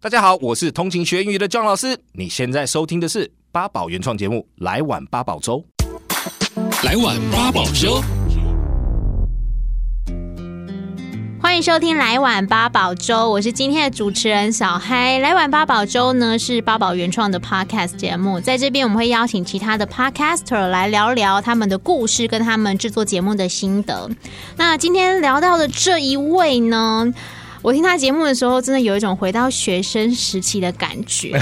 大家好，我是通勤学英语的 John 老师。你现在收听的是八宝原创节目《来碗八宝粥》。来碗八宝粥，欢迎收听《来碗八宝粥》，我是今天的主持人小嗨。《来碗八宝粥》呢是八宝原创的 Podcast 节目，在这边我们会邀请其他的 Podcaster 来聊聊他们的故事跟他们制作节目的心得。那今天聊到的这一位呢？我听他节目的时候，真的有一种回到学生时期的感觉。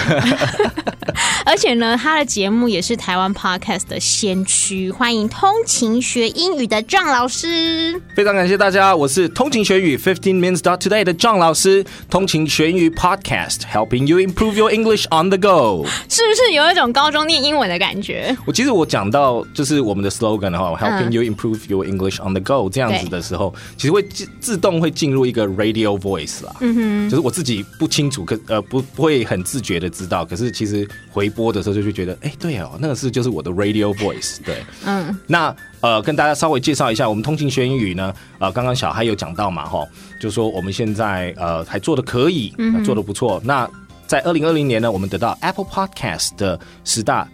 而且呢，他的节目也是台湾 Podcast 的先驱。欢迎通勤学英语的 John 老师。非常感谢大家，我是通勤学语 Fifteen Minutes Dot Today 的 John 老师。通勤学英语 Podcast helping you improve your English on the go。是不是有一种高中念英文的感觉？我其实我讲到就是我们的 slogan 的话，helping you improve your English on the go 这样子的时候，其实会自自动会进入一个 radio voice 啦。嗯哼，就是我自己不清楚，可呃不不会很自觉的知道，可是其实回。播的时候就会觉得，哎、欸，对哦，那个是就是我的 radio voice，对，嗯，那呃，跟大家稍微介绍一下，我们通勤学英语呢，呃，刚刚小嗨有讲到嘛，哈，就说我们现在呃还做的可以，嗯、做得不错。那在二零二零年呢，我们得到 Apple Podcast 的十大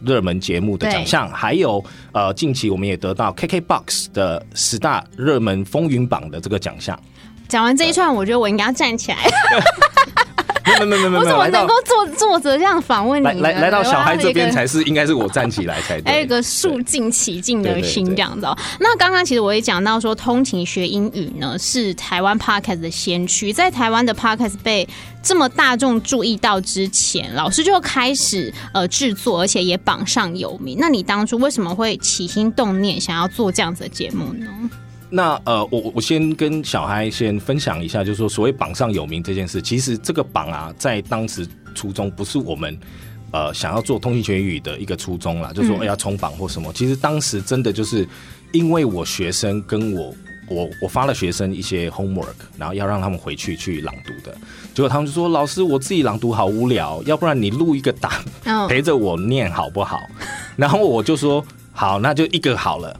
热门节目的奖项，还有呃近期我们也得到 KKBOX 的十大热门风云榜的这个奖项。讲完这一串，我觉得我应该要站起来。没有没有没有，我怎么能够坐坐着这样访问你呢？来来到小孩这边才是应该是我站起来才对。还有一个肃静起敬的心这样子哦。那刚刚其实我也讲到说，通勤学英语呢是台湾 Podcast 的先驱。在台湾的 Podcast 被这么大众注意到之前，老师就开始呃制作，而且也榜上有名。那你当初为什么会起心动念想要做这样子的节目呢？那呃，我我先跟小孩先分享一下，就是说所谓榜上有名这件事，其实这个榜啊，在当时初衷不是我们呃想要做通信学语的一个初衷啦，就是说要冲榜或什么。其实当时真的就是因为我学生跟我我我发了学生一些 homework，然后要让他们回去去朗读的，结果他们就说：“老师，我自己朗读好无聊，要不然你录一个档陪着我念好不好？” 然后我就说：“好，那就一个好了。”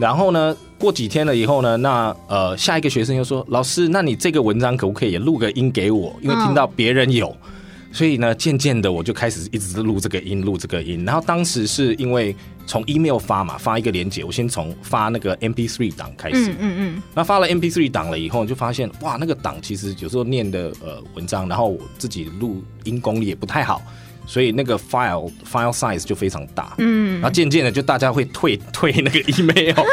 然后呢，过几天了以后呢，那呃，下一个学生又说：“老师，那你这个文章可不可以也录个音给我？因为听到别人有，所以呢，渐渐的我就开始一直录这个音，录这个音。然后当时是因为从 email 发嘛，发一个连接，我先从发那个 MP3 档开始，嗯嗯嗯。那发了 MP3 档了以后，就发现哇，那个档其实有时候念的呃文章，然后我自己录音功力也不太好。”所以那个 file file size 就非常大，嗯，然后渐渐的就大家会退退那个 email，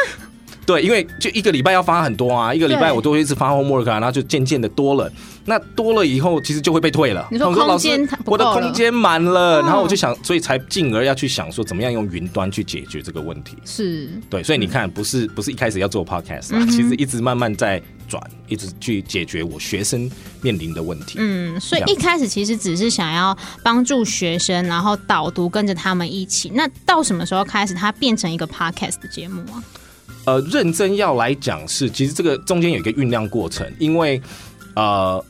对，因为就一个礼拜要发很多啊，一个礼拜我都会一直发 homework，啊，然后就渐渐的多了。那多了以后，其实就会被退了。你说空间，我的空间满了，然后我就想，所以才进而要去想说，怎么样用云端去解决这个问题。是，对，所以你看，不是不是一开始要做 podcast 啊，其实一直慢慢在转，一直去解决我学生面临的问题。嗯，所以一开始其实只是想要帮助学生，然后导读跟着他们一起。那到什么时候开始，它变成一个 podcast 的节目啊？呃，认真要来讲是，其实这个中间有一个酝酿过程，因为呃。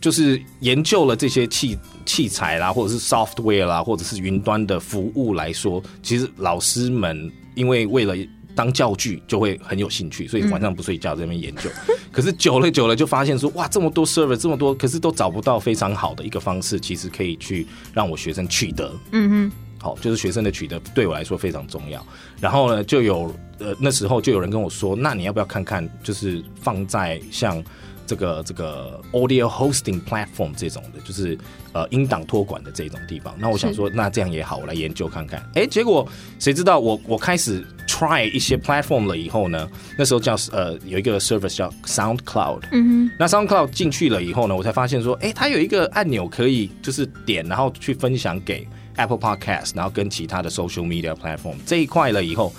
就是研究了这些器器材啦，或者是 software 啦，或者是云端的服务来说，其实老师们因为为了当教具，就会很有兴趣，所以晚上不睡觉在那边研究。嗯、可是久了久了，就发现说，哇，这么多 server，这么多，可是都找不到非常好的一个方式，其实可以去让我学生取得。嗯哼，好，就是学生的取得对我来说非常重要。然后呢，就有呃那时候就有人跟我说，那你要不要看看，就是放在像。这个这个 audio hosting platform 这种的，就是呃音档托管的这种地方。那我想说，那这样也好，我来研究看看。哎，结果谁知道我我开始 try 一些 platform 了以后呢？那时候叫呃有一个 service 叫 SoundCloud。嗯哼。那 SoundCloud 进去了以后呢，我才发现说，哎，它有一个按钮可以就是点，然后去分享给 Apple Podcast，然后跟其他的 social media platform 这一块了以后，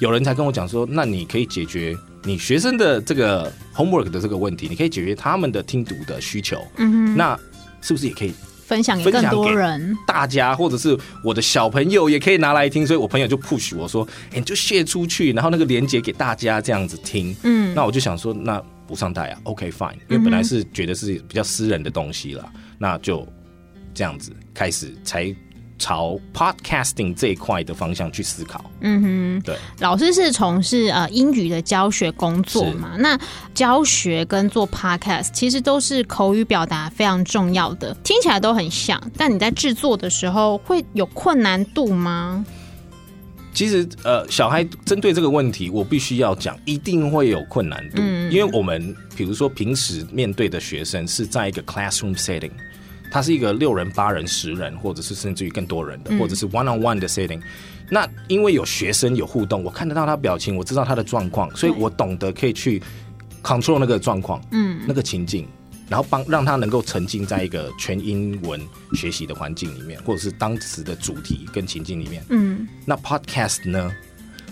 有人才跟我讲说，那你可以解决。你学生的这个 homework 的这个问题，你可以解决他们的听读的需求。嗯哼，那是不是也可以分享给更多人？大家或者是我的小朋友也可以拿来听。所以我朋友就 push 我说：“哎，你就 share 出去，然后那个连接给大家这样子听。”嗯，那我就想说，那不上台啊？OK fine，因为本来是觉得是比较私人的东西了，那就这样子开始才。朝 podcasting 这一块的方向去思考。嗯哼，对，老师是从事呃英语的教学工作嘛？那教学跟做 podcast 其实都是口语表达非常重要的，听起来都很像，但你在制作的时候会有困难度吗？其实，呃，小孩针对这个问题，我必须要讲，一定会有困难度，嗯、因为我们比如说平时面对的学生是在一个 classroom setting，它是一个六人、八人、十人，或者是甚至于更多人的，或者是 one on one 的 setting。那因为有学生有互动，我看得到他表情，我知道他的状况，所以我懂得可以去 control 那个状况，嗯，那个情境。然后帮让他能够沉浸在一个全英文学习的环境里面，或者是当时的主题跟情境里面。嗯，那 podcast 呢？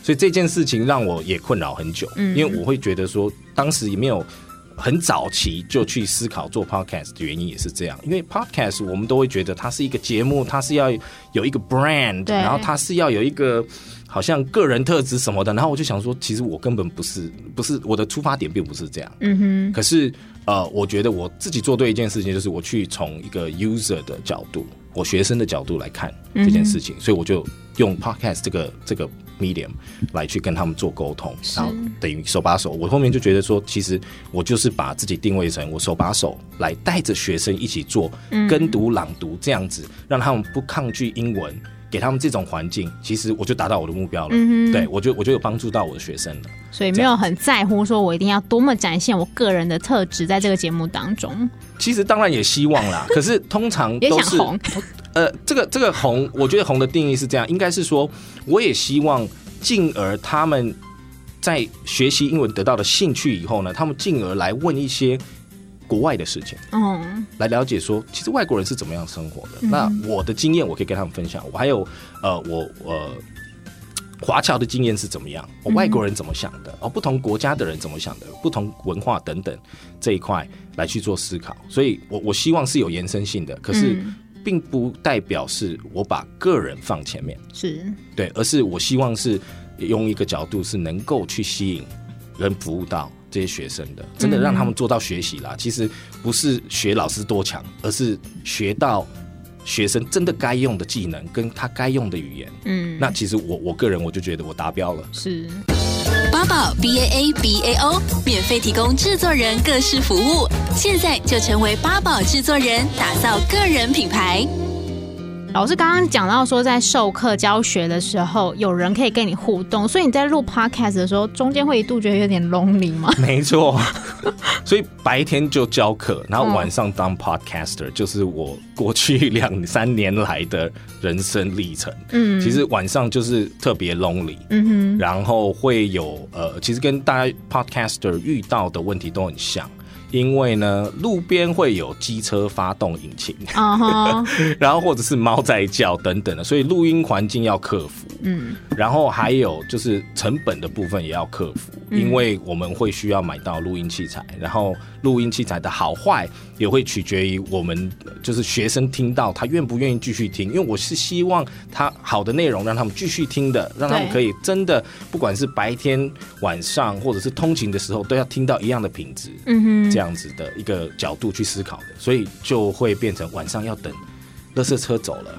所以这件事情让我也困扰很久，嗯，因为我会觉得说，当时也没有很早期就去思考做 podcast 的原因也是这样，因为 podcast 我们都会觉得它是一个节目，它是要有一个 brand，然后它是要有一个好像个人特质什么的，然后我就想说，其实我根本不是，不是我的出发点并不是这样。嗯哼，可是。呃，我觉得我自己做对一件事情，就是我去从一个 user 的角度，我学生的角度来看这件事情，嗯、所以我就用 podcast 这个这个 medium 来去跟他们做沟通，然后等于手把手。我后面就觉得说，其实我就是把自己定位成我手把手来带着学生一起做跟读朗读这样子，让他们不抗拒英文。给他们这种环境，其实我就达到我的目标了。嗯、对我就我就有帮助到我的学生了。所以没有很在乎说我一定要多么展现我个人的特质在这个节目当中。其实当然也希望啦，可是通常都是红 呃，这个这个红，我觉得红的定义是这样，应该是说我也希望进而他们在学习英文得到的兴趣以后呢，他们进而来问一些。国外的事情，嗯，来了解说，其实外国人是怎么样生活的。嗯、那我的经验，我可以跟他们分享。我还有，呃，我呃，华侨的经验是怎么样？哦外国人怎么想的？哦，不同国家的人怎么想的？不同文化等等这一块来去做思考。所以我我希望是有延伸性的，可是并不代表是我把个人放前面，是对，而是我希望是用一个角度是能够去吸引人服务到。这些学生的，真的让他们做到学习啦。嗯、其实不是学老师多强，而是学到学生真的该用的技能，跟他该用的语言。嗯，那其实我我个人我就觉得我达标了。是八宝 B A A B A O 免费提供制作人各式服务，现在就成为八宝制作人，打造个人品牌。老师刚刚讲到说，在授课教学的时候，有人可以跟你互动，所以你在录 podcast 的时候，中间会一度觉得有点 lonely 吗？没错，所以白天就教课，然后晚上当 podcaster，就是我过去两三年来的人生历程。嗯，其实晚上就是特别 lonely，嗯哼，然后会有呃，其实跟大家 podcaster 遇到的问题都很像。因为呢，路边会有机车发动引擎，uh huh. 然后或者是猫在叫等等的，所以录音环境要克服。嗯，然后还有就是成本的部分也要克服，因为我们会需要买到录音器材，然后录音器材的好坏也会取决于我们就是学生听到他愿不愿意继续听，因为我是希望他好的内容让他们继续听的，让他们可以真的不管是白天晚上或者是通勤的时候都要听到一样的品质。嗯哼，这样。这样子的一个角度去思考的，所以就会变成晚上要等垃圾车走了，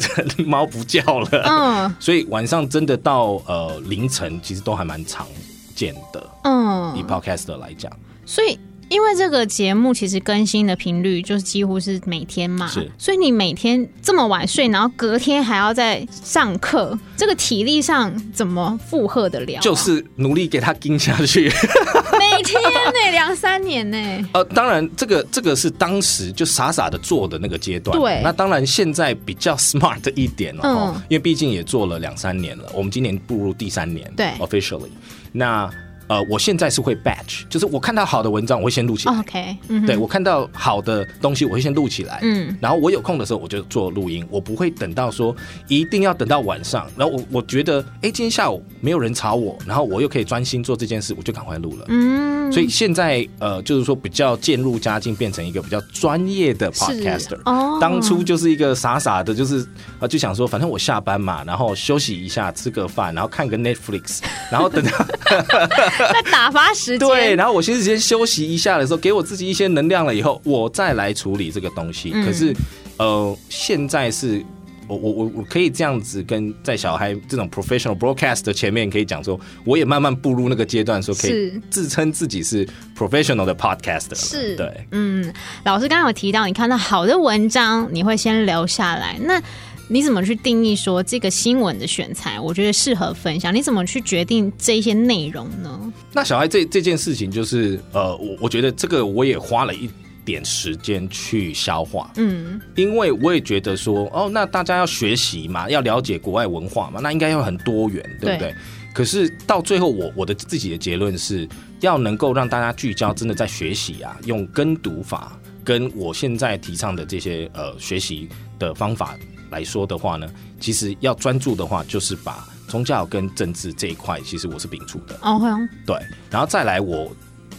猫不叫了，嗯，所以晚上真的到呃凌晨，其实都还蛮常见的，嗯，以 Podcaster 来讲，所以。因为这个节目其实更新的频率就是几乎是每天嘛，是，所以你每天这么晚睡，然后隔天还要再上课，这个体力上怎么负荷得了啊？就是努力给他盯下去，每天呢，两三年呢。呃，当然这个这个是当时就傻傻的做的那个阶段，对。那当然现在比较 smart 一点了，嗯，因为毕竟也做了两三年了，我们今年步入第三年，对，officially，那。呃，我现在是会 batch，就是我看到好的文章，我会先录起来。OK，嗯，对，我看到好的东西，我会先录起来。嗯，然后我有空的时候，我就做录音，我不会等到说一定要等到晚上。然后我我觉得，哎，今天下午没有人吵我，然后我又可以专心做这件事，我就赶快录了。嗯，所以现在呃，就是说比较渐入佳境，变成一个比较专业的 podcaster。哦，当初就是一个傻傻的，就是啊，就想说，反正我下班嘛，然后休息一下，吃个饭，然后看个 Netflix，然后等到。在打发时间，对，然后我其实先休息一下的时候，给我自己一些能量了以后，我再来处理这个东西。嗯、可是，呃，现在是我我我我可以这样子跟在小孩这种 professional broadcast 的前面可以讲说，我也慢慢步入那个阶段，说可以自称自己是 professional 的 podcaster。是，对，嗯，老师刚刚有提到，你看到好的文章，你会先留下来。那你怎么去定义说这个新闻的选材，我觉得适合分享？你怎么去决定这一些内容呢？那小孩这这件事情，就是呃，我我觉得这个我也花了一点时间去消化，嗯，因为我也觉得说，哦，那大家要学习嘛，要了解国外文化嘛，那应该要很多元，对不对？对。可是到最后我，我我的自己的结论是要能够让大家聚焦，真的在学习啊，用跟读法，跟我现在提倡的这些呃学习的方法。来说的话呢，其实要专注的话，就是把宗教跟政治这一块，其实我是摒除的。哦，会哦。对，然后再来，我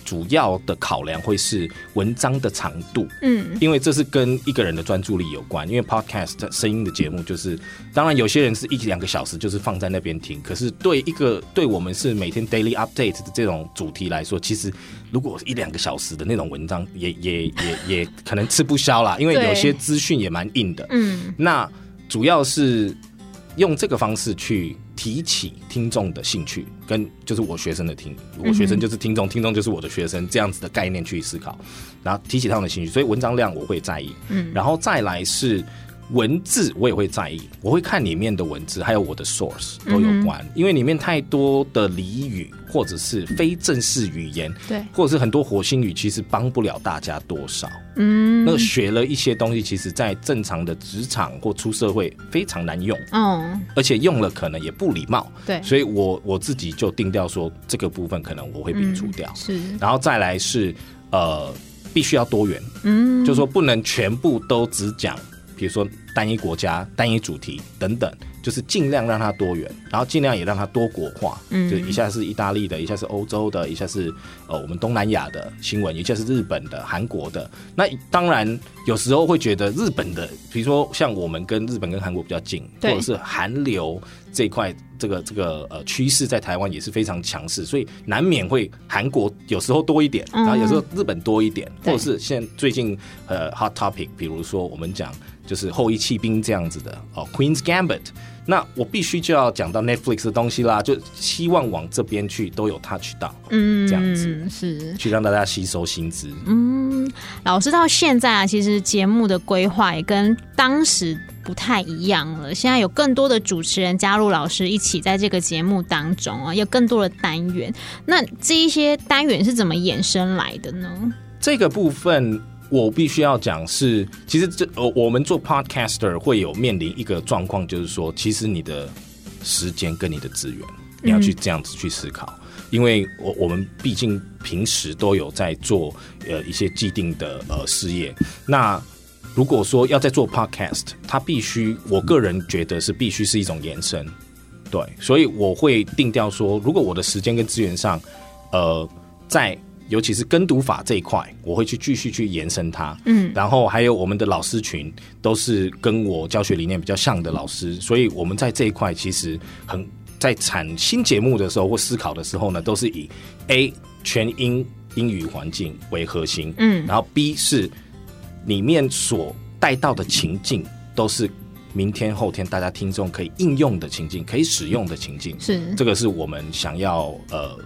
主要的考量会是文章的长度。嗯，因为这是跟一个人的专注力有关。因为 podcast 声音的节目，就是当然有些人是一两个小时，就是放在那边听。可是对一个对我们是每天 daily update 的这种主题来说，其实如果一两个小时的那种文章也，也也也也可能吃不消啦。因为有些资讯也蛮硬的。嗯，那。主要是用这个方式去提起听众的兴趣，跟就是我学生的听，我学生就是听众，听众就是我的学生，这样子的概念去思考，然后提起他们的兴趣，所以文章量我会在意，嗯，然后再来是。文字我也会在意，我会看里面的文字，还有我的 source 都有关，嗯、因为里面太多的俚语或者是非正式语言，对，或者是很多火星语，其实帮不了大家多少。嗯，那学了一些东西，其实在正常的职场或出社会非常难用，嗯，而且用了可能也不礼貌，对，所以我我自己就定调说，这个部分可能我会摒除掉，是，然后再来是呃，必须要多元，嗯，就说不能全部都只讲。比如说单一国家、单一主题等等，就是尽量让它多元，然后尽量也让它多国化。嗯，就一下是意大利的，一下是欧洲的，一下是呃我们东南亚的新闻，一下是日本的、韩国的。那当然有时候会觉得日本的，比如说像我们跟日本跟韩国比较近，或者是韩流这一块，这个这个呃趋势在台湾也是非常强势，所以难免会韩国有时候多一点，然后有时候日本多一点，或者是现最近呃 hot topic，比如说我们讲。就是后裔弃兵这样子的哦，Queen's Gambit。那我必须就要讲到 Netflix 的东西啦，就希望往这边去都有 touch 到，嗯，这样子是去让大家吸收薪资。嗯，老师到现在啊，其实节目的规划也跟当时不太一样了。现在有更多的主持人加入老师一起在这个节目当中啊，有更多的单元。那这一些单元是怎么衍生来的呢？这个部分。我必须要讲是，其实这呃我们做 podcaster 会有面临一个状况，就是说，其实你的时间跟你的资源，你要去这样子去思考，因为我我们毕竟平时都有在做呃一些既定的呃事业，那如果说要在做 podcast，它必须，我个人觉得是必须是一种延伸，对，所以我会定调说，如果我的时间跟资源上，呃，在。尤其是跟读法这一块，我会去继续去延伸它。嗯，然后还有我们的老师群都是跟我教学理念比较像的老师，所以我们在这一块其实很在产新节目的时候或思考的时候呢，都是以 A 全英英语环境为核心。嗯，然后 B 是里面所带到的情境都是明天后天大家听众可以应用的情境，可以使用的情境。是这个是我们想要呃。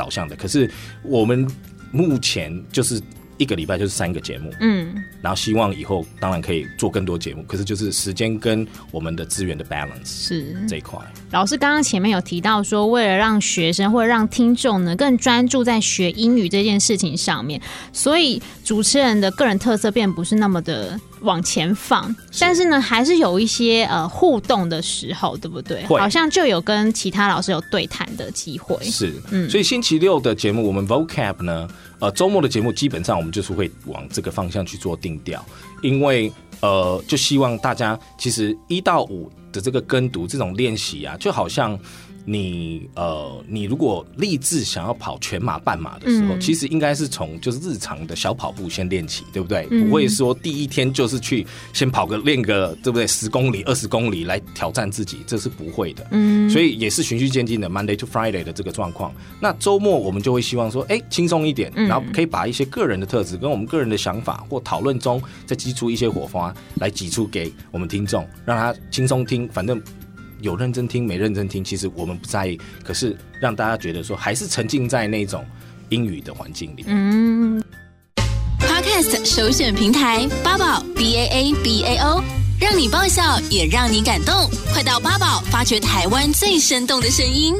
导向的，可是我们目前就是一个礼拜就是三个节目，嗯，然后希望以后当然可以做更多节目，可是就是时间跟我们的资源的 balance 是这一块。老师刚刚前面有提到说，为了让学生或者让听众呢更专注在学英语这件事情上面，所以主持人的个人特色并不是那么的。往前放，但是呢，还是有一些呃互动的时候，对不对？好像就有跟其他老师有对谈的机会。是，嗯，所以星期六的节目，我们 Vocab 呢，呃，周末的节目基本上我们就是会往这个方向去做定调，因为呃，就希望大家其实一到五的这个跟读这种练习啊，就好像你呃，你如果立志想要跑全马、半马的时候，嗯、其实应该是从就是日常的小跑步先练起，对不对？嗯、不会说第一天就是去先跑个练个，对不对？十公里、二十公里来挑战自己，这是不会的。嗯，所以也是循序渐进的，Monday to Friday 的这个状况。那周末我们就会希望说，哎，轻松一点，然后可以把一些个人的特质跟我们个人的想法或讨论中再激出一些火花来挤出给我们听众，让他轻松听，反正。有认真听没认真听，其实我们不在意。可是让大家觉得说，还是沉浸在那种英语的环境里。嗯，Podcast 首选平台八宝 B A A B A O，让你爆笑也让你感动。快到八宝发掘台湾最生动的声音。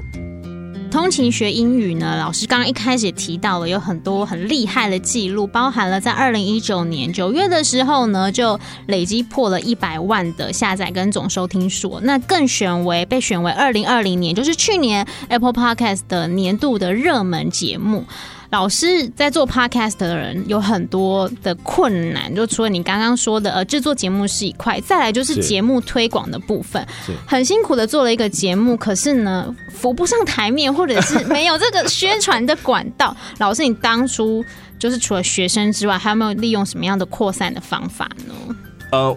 通勤学英语呢，老师刚刚一开始也提到了有很多很厉害的记录，包含了在二零一九年九月的时候呢，就累积破了一百万的下载跟总收听数，那更选为被选为二零二零年，就是去年 Apple Podcast 的年度的热门节目。老师在做 podcast 的人有很多的困难，就除了你刚刚说的呃制作节目是一块，再来就是节目推广的部分，很辛苦的做了一个节目，可是呢扶不上台面，或者是没有这个宣传的管道。老师，你当初就是除了学生之外，还有没有利用什么样的扩散的方法呢？呃。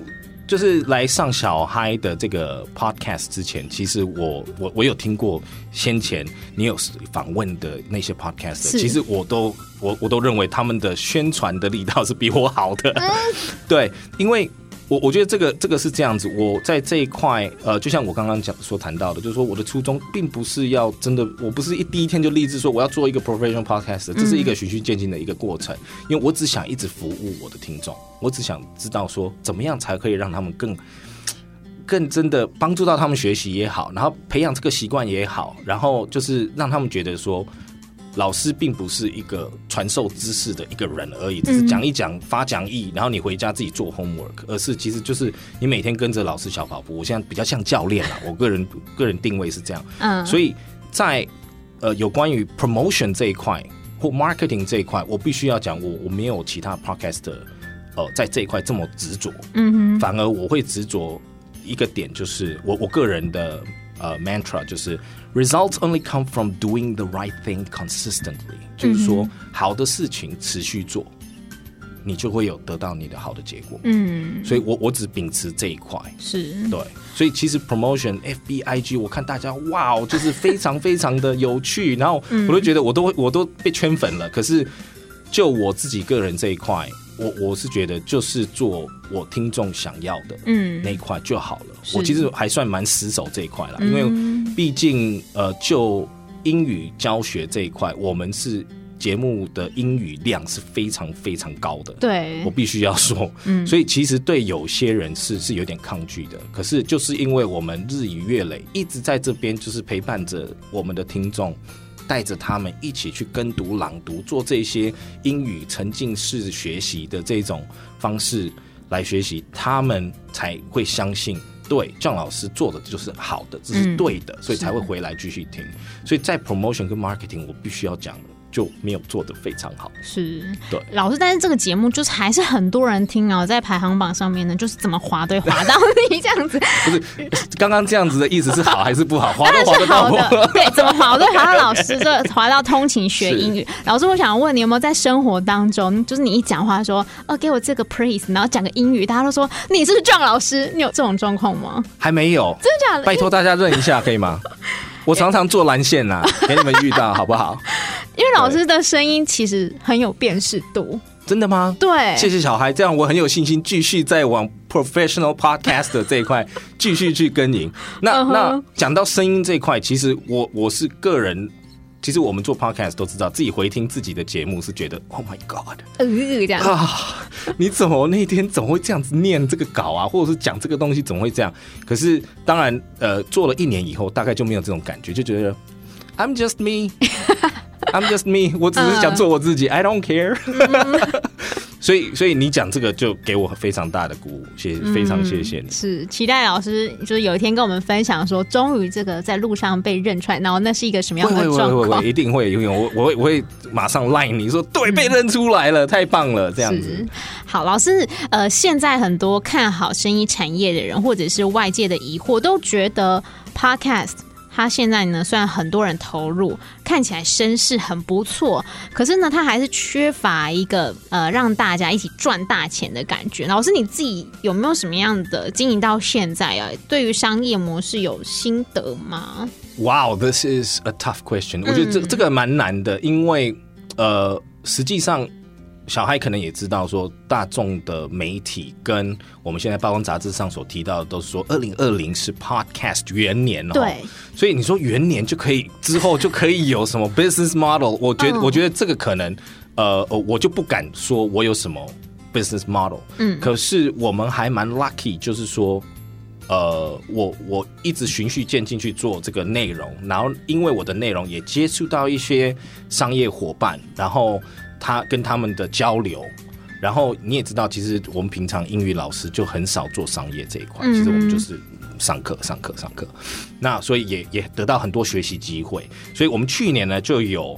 就是来上小嗨的这个 podcast 之前，其实我我我有听过先前你有访问的那些 podcast，其实我都我我都认为他们的宣传的力道是比我好的，嗯、对，因为。我我觉得这个这个是这样子，我在这一块，呃，就像我刚刚讲所谈到的，就是说我的初衷并不是要真的，我不是一第一天就立志说我要做一个 professional podcast，这是一个循序渐进的一个过程，因为我只想一直服务我的听众，我只想知道说怎么样才可以让他们更更真的帮助到他们学习也好，然后培养这个习惯也好，然后就是让他们觉得说。老师并不是一个传授知识的一个人而已，只是讲一讲发讲义，然后你回家自己做 homework，而是其实就是你每天跟着老师小跑步。我现在比较像教练了，我个人个人定位是这样。嗯，所以在呃有关于 promotion 这一块或 marketing 这一块，我必须要讲，我我没有其他 podcaster 呃在这一块这么执着。嗯哼，反而我会执着一个点，就是我我个人的。呃、uh，mantra 就是 results only come from doing the right thing consistently，就是说好的事情持续做，你就会有得到你的好的结果。嗯，所以我我只秉持这一块，是对。所以其实 promotion FBIG，我看大家哇，就是非常非常的有趣，然后我都觉得我都我都被圈粉了。可是就我自己个人这一块。我我是觉得就是做我听众想要的嗯那一块就好了。嗯、我其实还算蛮死守这一块了，嗯、因为毕竟呃就英语教学这一块，我们是节目的英语量是非常非常高的。对，我必须要说，嗯，所以其实对有些人是是有点抗拒的。可是就是因为我们日以月累一直在这边，就是陪伴着我们的听众。带着他们一起去跟读、朗读，做这些英语沉浸式学习的这种方式来学习，他们才会相信，对，姜老师做的就是好的，这是对的，嗯、所以才会回来继续听。所以在 promotion 跟 marketing，我必须要讲。就没有做的非常好，是对老师，但是这个节目就是还是很多人听啊，在排行榜上面呢，就是怎么滑都滑到你这样子。不是刚刚这样子的意思是好还是不好？滑都滑得到 的，对，怎么滑都滑到老师这滑到通勤学英语。老师，我想问你有没有在生活当中，就是你一讲话说哦，给我这个 please，然后讲个英语，大家都说你是不是 John 老师？你有这种状况吗？还没有，真的假的？拜托大家认一下可以吗？我常常做蓝线呐、啊，给你们遇到好不好？因为老师的声音其实很有辨识度，真的吗？对，谢谢小孩，这样我很有信心继续再往 professional podcast 这一块 继续去耕耘。那、uh huh. 那讲到声音这一块，其实我我是个人。其实我们做 podcast 都知道，自己回听自己的节目是觉得 Oh my God，呃，这样啊，你怎么那天怎么会这样子念这个稿啊，或者是讲这个东西怎么会这样？可是当然，呃，做了一年以后，大概就没有这种感觉，就觉得 I'm just me，I'm just me，我只是想做我自己，uh, I don't care。所以，所以你讲这个就给我非常大的鼓舞，谢谢，非常谢谢你。是期待老师就是有一天跟我们分享说，终于这个在路上被认出来，然后那是一个什么样的状况？会会会，一定会，因为我我会我会马上 line 你说，对，被认出来了，太棒了，这样子。好，老师，呃，现在很多看好声音产业的人，或者是外界的疑惑，都觉得 podcast。他现在呢，虽然很多人投入，看起来声势很不错，可是呢，他还是缺乏一个呃让大家一起赚大钱的感觉。老师你自己有没有什么样的经营到现在啊？对于商业模式有心得吗？哇，Wow，this is a tough question。我觉得这这个蛮难的，因为呃，实际上。小孩可能也知道，说大众的媒体跟我们现在曝光杂志上所提到的，都是说二零二零是 Podcast 元年哦。对，所以你说元年就可以之后就可以有什么 business model？我觉得，我觉得这个可能，呃，我就不敢说我有什么 business model。嗯，可是我们还蛮 lucky，就是说，呃，我我一直循序渐进去做这个内容，然后因为我的内容也接触到一些商业伙伴，然后。他跟他们的交流，然后你也知道，其实我们平常英语老师就很少做商业这一块，其实我们就是上课、上课、上课。那所以也也得到很多学习机会。所以我们去年呢就有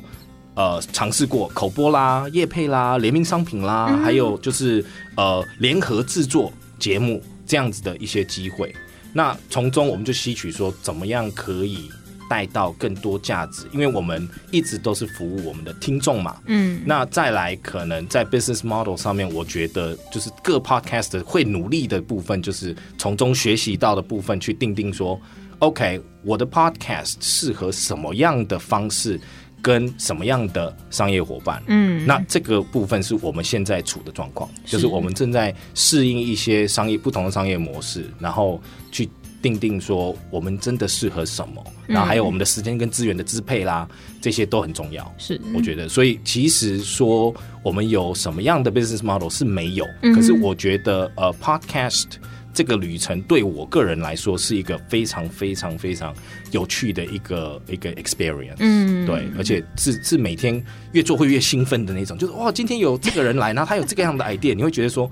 呃尝试过口播啦、业配啦、联名商品啦，还有就是呃联合制作节目这样子的一些机会。那从中我们就吸取说，怎么样可以。带到更多价值，因为我们一直都是服务我们的听众嘛。嗯，那再来可能在 business model 上面，我觉得就是各 podcast 会努力的部分，就是从中学习到的部分去定定说，OK，我的 podcast 适合什么样的方式跟什么样的商业伙伴。嗯，那这个部分是我们现在处的状况，就是我们正在适应一些商业不同的商业模式，然后去。定定说我们真的适合什么，然后还有我们的时间跟资源的支配啦，这些都很重要。是，我觉得，所以其实说我们有什么样的 business model 是没有，可是我觉得呃，podcast 这个旅程对我个人来说是一个非常非常非常有趣的一个一个 experience。嗯，对，而且是是每天越做会越兴奋的那种，就是哇，今天有这个人来，然后他有这个样的 idea，你会觉得说。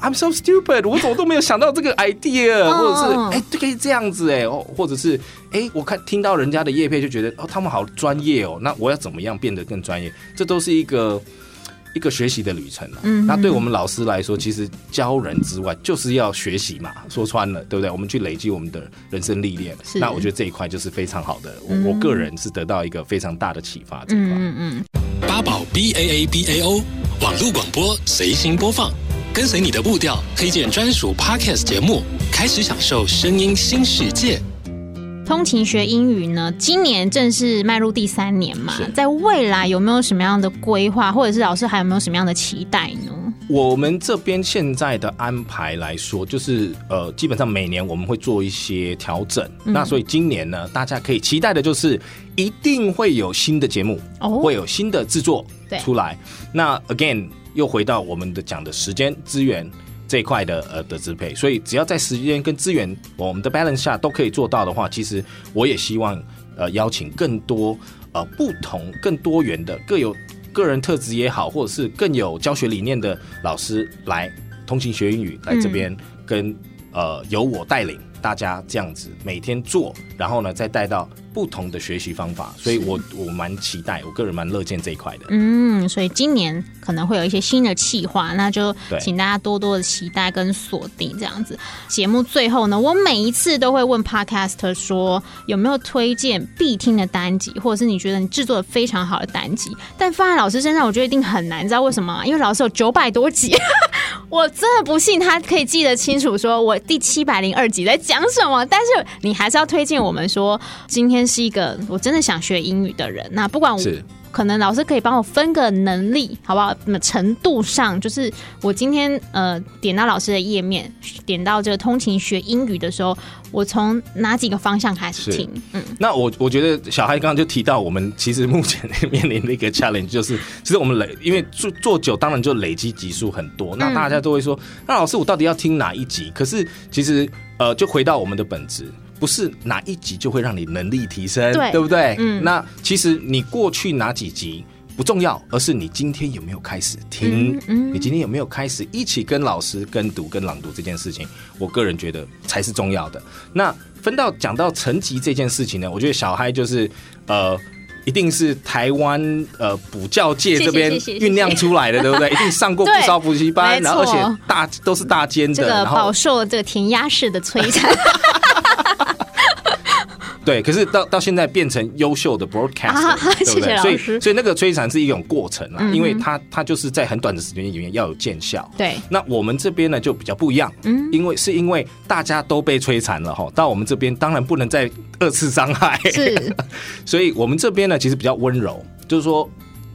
I'm so stupid！我怎么都没有想到这个 idea，或者是哎，这可以这样子哎，哦，或者是哎，我看听到人家的业配就觉得哦，他们好专业哦，那我要怎么样变得更专业？这都是一个一个学习的旅程啊。嗯，那对我们老师来说，其实教人之外，就是要学习嘛。说穿了，对不对？我们去累积我们的人生历练。是那我觉得这一块就是非常好的。我我个人是得到一个非常大的启发。这块，嗯嗯。八宝 B A A B A O 网络广播随心播放。跟随你的步调，推荐专属 Podcast 节目，开始享受声音新世界。通勤学英语呢，今年正式迈入第三年嘛，在未来有没有什么样的规划，或者是老师还有没有什么样的期待呢？我们这边现在的安排来说，就是呃，基本上每年我们会做一些调整。嗯、那所以今年呢，大家可以期待的就是一定会有新的节目，哦、会有新的制作出来。那 again。又回到我们的讲的时间资源这一块的呃的支配，所以只要在时间跟资源我们的 balance 下都可以做到的话，其实我也希望呃邀请更多呃不同更多元的各有个人特质也好，或者是更有教学理念的老师来通勤学英语来这边跟、呃由我带领大家这样子每天做，然后呢再带到。不同的学习方法，所以我我蛮期待，我个人蛮乐见这一块的。嗯，所以今年可能会有一些新的企划，那就请大家多多的期待跟锁定这样子。节目最后呢，我每一次都会问 Podcaster 说有没有推荐必听的单集，或者是你觉得你制作的非常好的单集。但放在老师身上，我觉得一定很难，你知道为什么吗？因为老师有九百多集，我真的不信他可以记得清楚，说我第七百零二集在讲什么。但是你还是要推荐我们说今天。是一个我真的想学英语的人。那不管我。可能老师可以帮我分个能力，好不好？那么程度上，就是我今天呃点到老师的页面，点到这个通勤学英语的时候，我从哪几个方向开始听？嗯，那我我觉得小孩刚刚就提到，我们其实目前面临的一个 challenge 就是，其实我们累，因为做做久，当然就累积集数很多。那大家都会说，嗯、那老师我到底要听哪一集？可是其实呃，就回到我们的本质。不是哪一集就会让你能力提升，对，对不对？嗯，那其实你过去哪几集不重要，而是你今天有没有开始听，嗯，嗯，你今天有没有开始一起跟老师跟读跟朗读这件事情，我个人觉得才是重要的。那分到讲到成绩这件事情呢，我觉得小嗨就是呃，一定是台湾呃补教界这边酝酿出来的，对不对？一定上过不少补习班，然后而且大都是大尖的，这个饱受这个填鸭式的摧残。对，可是到到现在变成优秀的 broadcaster，、啊、对不对？谢谢所以所以那个摧残是一种过程啊，嗯、因为它它就是在很短的时间里面要有见效。对，那我们这边呢就比较不一样，嗯，因为是因为大家都被摧残了哈，到我们这边当然不能再二次伤害，是，所以我们这边呢其实比较温柔，就是说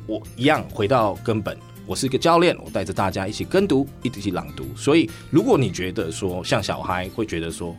我一样回到根本。我是一个教练，我带着大家一起跟读，一起朗读。所以，如果你觉得说像小孩会觉得说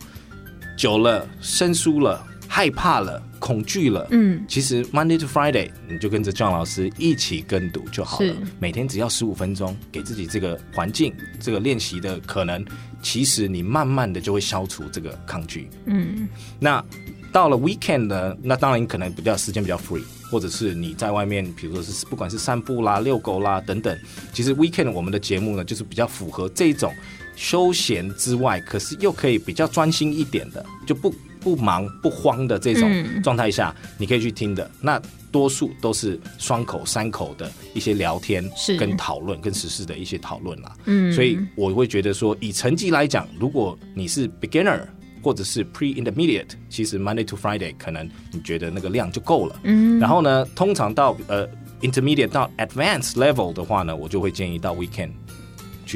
久了生疏了、害怕了、恐惧了，嗯，其实 Monday to Friday 你就跟着 John 老师一起跟读就好了。每天只要十五分钟，给自己这个环境、这个练习的可能，其实你慢慢的就会消除这个抗拒。嗯，那到了 Weekend 呢，那当然可能比较时间比较 free。或者是你在外面，比如说是不管是散步啦、遛狗啦等等，其实 weekend 我们的节目呢，就是比较符合这种休闲之外，可是又可以比较专心一点的，就不不忙不慌的这种状态下，你可以去听的。那多数都是双口三口的一些聊天，是跟讨论，跟实事的一些讨论啦。嗯，所以我会觉得说，以成绩来讲，如果你是 beginner。或者是 pre-intermediate，其实 Monday to Friday 可能你觉得那个量就够了。嗯，然后呢，通常到呃 intermediate 到 advanced level 的话呢，我就会建议到 weekend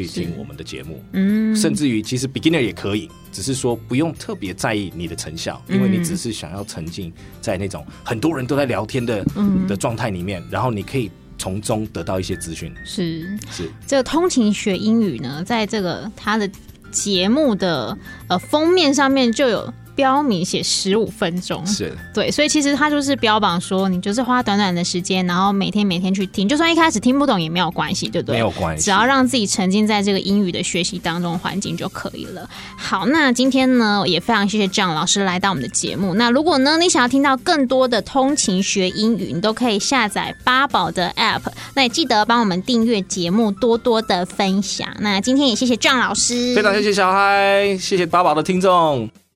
去听我们的节目。嗯，甚至于其实 beginner 也可以，只是说不用特别在意你的成效，因为你只是想要沉浸在那种很多人都在聊天的、嗯、的状态里面，然后你可以从中得到一些资讯。是是，这个通勤学英语呢，在这个它的。节目的呃封面上面就有。标明写十五分钟，是对，所以其实他就是标榜说，你就是花短短的时间，然后每天每天去听，就算一开始听不懂也没有关系，对不对？没有关系，只要让自己沉浸在这个英语的学习当中环境就可以了。好，那今天呢也非常谢谢 John 老师来到我们的节目。那如果呢你想要听到更多的通勤学英语，你都可以下载八宝的 App。那也记得帮我们订阅节目，多多的分享。那今天也谢谢 John 老师，非常谢谢小嗨，谢谢八宝的听众。